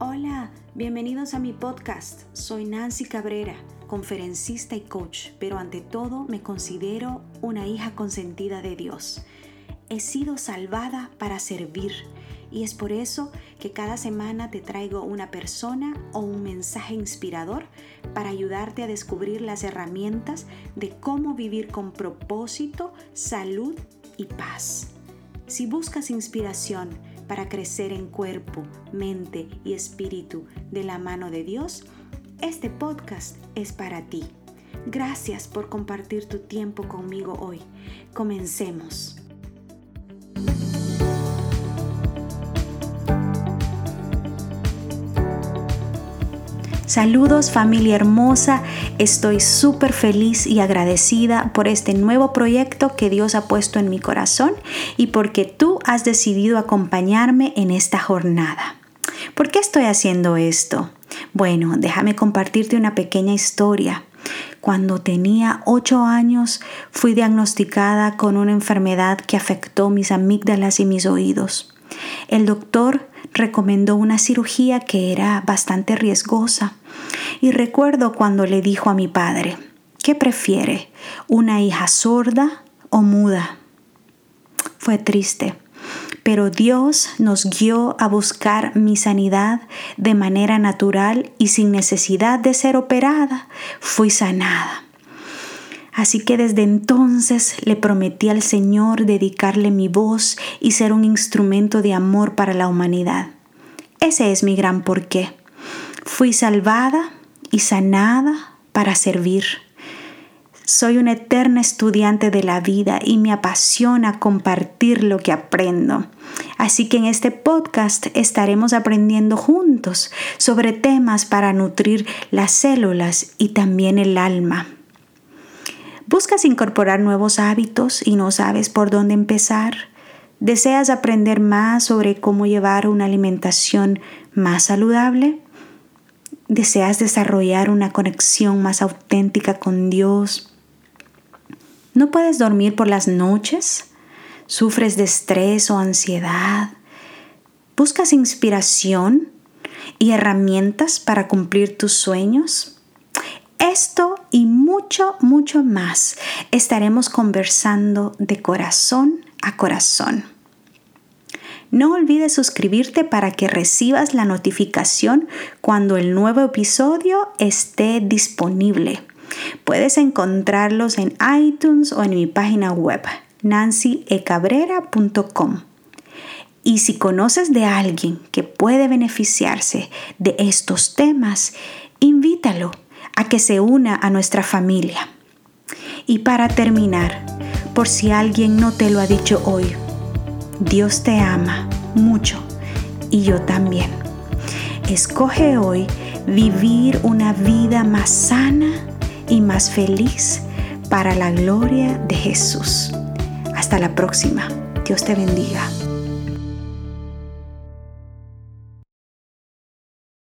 Hola, bienvenidos a mi podcast. Soy Nancy Cabrera, conferencista y coach, pero ante todo me considero una hija consentida de Dios. He sido salvada para servir y es por eso que cada semana te traigo una persona o un mensaje inspirador para ayudarte a descubrir las herramientas de cómo vivir con propósito, salud y paz. Si buscas inspiración, para crecer en cuerpo, mente y espíritu de la mano de Dios, este podcast es para ti. Gracias por compartir tu tiempo conmigo hoy. Comencemos. Saludos familia hermosa, estoy súper feliz y agradecida por este nuevo proyecto que Dios ha puesto en mi corazón y porque tú has decidido acompañarme en esta jornada. ¿Por qué estoy haciendo esto? Bueno, déjame compartirte una pequeña historia. Cuando tenía 8 años fui diagnosticada con una enfermedad que afectó mis amígdalas y mis oídos. El doctor recomendó una cirugía que era bastante riesgosa y recuerdo cuando le dijo a mi padre, ¿qué prefiere? ¿Una hija sorda o muda? Fue triste, pero Dios nos guió a buscar mi sanidad de manera natural y sin necesidad de ser operada, fui sanada. Así que desde entonces le prometí al Señor dedicarle mi voz y ser un instrumento de amor para la humanidad. Ese es mi gran porqué. Fui salvada y sanada para servir. Soy una eterna estudiante de la vida y me apasiona compartir lo que aprendo. Así que en este podcast estaremos aprendiendo juntos sobre temas para nutrir las células y también el alma. ¿Buscas incorporar nuevos hábitos y no sabes por dónde empezar? ¿Deseas aprender más sobre cómo llevar una alimentación más saludable? ¿Deseas desarrollar una conexión más auténtica con Dios? ¿No puedes dormir por las noches? ¿Sufres de estrés o ansiedad? ¿Buscas inspiración y herramientas para cumplir tus sueños? Esto y mucho, mucho más estaremos conversando de corazón a corazón. No olvides suscribirte para que recibas la notificación cuando el nuevo episodio esté disponible. Puedes encontrarlos en iTunes o en mi página web nancyecabrera.com. Y si conoces de alguien que puede beneficiarse de estos temas, invítalo a que se una a nuestra familia. Y para terminar, por si alguien no te lo ha dicho hoy, Dios te ama mucho y yo también. Escoge hoy vivir una vida más sana y más feliz para la gloria de Jesús. Hasta la próxima. Dios te bendiga.